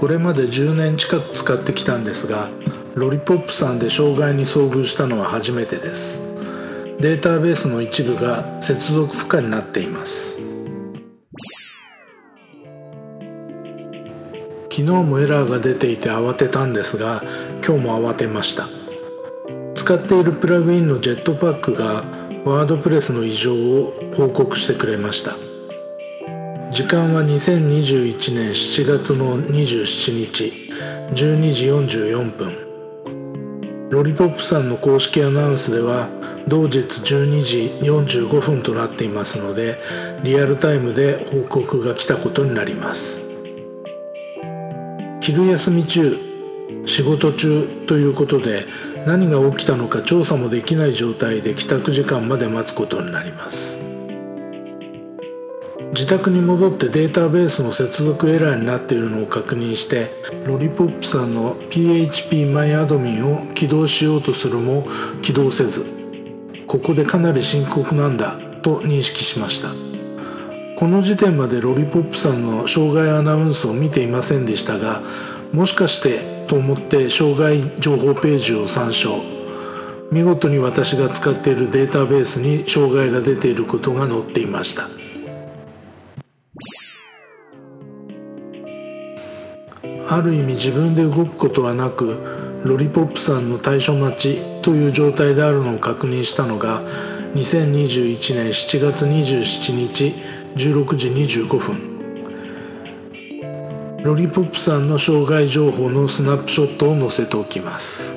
これまで10年近く使ってきたんですがロリポップさんで障害に遭遇したのは初めてです。データベースの一部が接続不可になっています。昨日もエラーが出ていて慌てたんですが今日も慌てました。使っているプラグインのジェットパックがワードプレスの異常を報告してくれました。時間は2021年7月の27日12時44分。ロリポップさんの公式アナウンスでは同日12時45分となっていますのでリアルタイムで報告が来たことになります。昼休み中仕事中ということで何が起きたのか調査もできない状態で帰宅時間まで待つことになります。自宅に戻ってデータベースの接続エラーになっているのを確認してロリポップさんの PHPMyAdmin を起動しようとするも起動せずここでかなり深刻なんだと認識しました。この時点までロリポップさんの障害アナウンスを見ていませんでしたがもしかしてと思って障害情報ページを参照。見事に私が使っているデータベースに障害が出ていることが載っていました。ある意味自分で動くことはなくロリポップさんの対処待ちという状態であるのを確認したのが2021年7月27日16時25分。ロリポップさんの障害情報のスナップショットを載せておきます。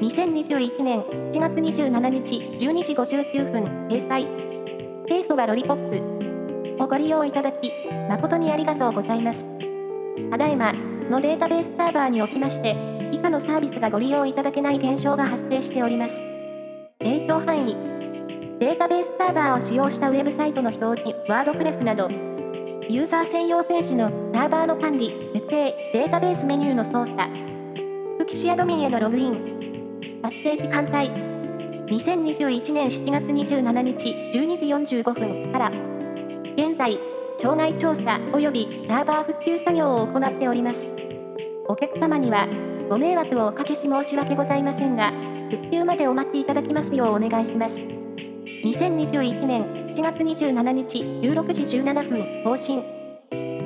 2021年7月27日12時59分掲載。ケースはロリポップ。をご利用いただき誠にありがとうございます。ただいまのデータベースサーバーにおきまして以下のサービスがご利用いただけない現象が発生しております。影響範囲。データベースサーバーを使用したウェブサイトの表示ワードプレスなどユーザー専用ページのサーバーの管理、設定、データベースメニューの操作、副機種アドミンへのログイン、達成時間帯、2021年7月27日12時45分から、現在、障害調査及びサーバー復旧作業を行っております。お客様にはご迷惑をおかけし申し訳ございませんが、復旧までお待ちいただきますようお願いします。2021年7月27日16時17分更新。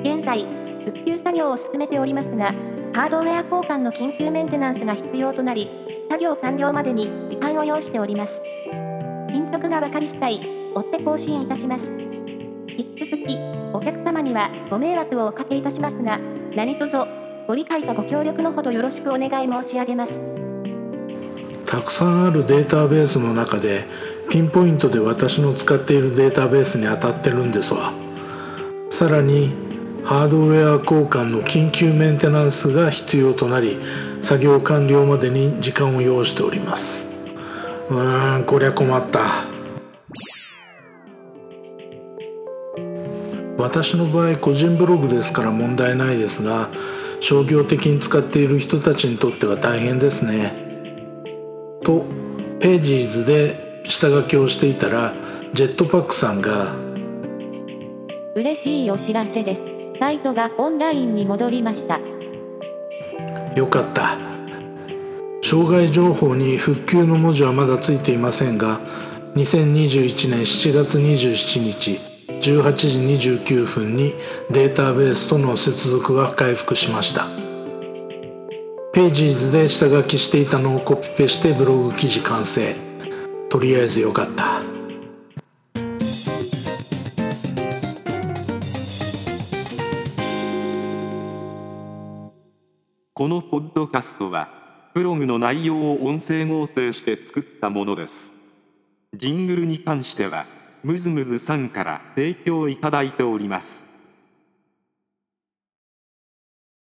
現在、復旧作業を進めておりますが、ハードウェア交換の緊急メンテナンスが必要となり、作業完了までに時間を要しております。進捗が分かり次第、追って更新いたします。引き続き、お客様にはご迷惑をおかけいたしますが、何卒ご理解とご協力のほどよろしくお願い申し上げます。たくさんあるデータベースの中でピンポイントで私の使っているデータベースに当たってるんですわ。さらにハードウェア交換の緊急メンテナンスが必要となり作業完了までに時間を要しております。うーんこりゃ困った。私の場合個人ブログですから問題ないですが商業的に使っている人たちにとっては大変ですね。とページーズで下書きをしていたらジェットパックさんが嬉しいお知らせです。サイトがオンラインに戻りました。よかった。障害情報に復旧の文字はまだついていませんが2021年7月27日18時29分にデータベースとの接続が回復しました。ページーズで下書きしていたのをコピペしてブログ記事完成。とりあえずよかった。このポッドキャストはブログの内容を音声合成して作ったものです。ジングルに関してはムズムズさんから提供いただいております。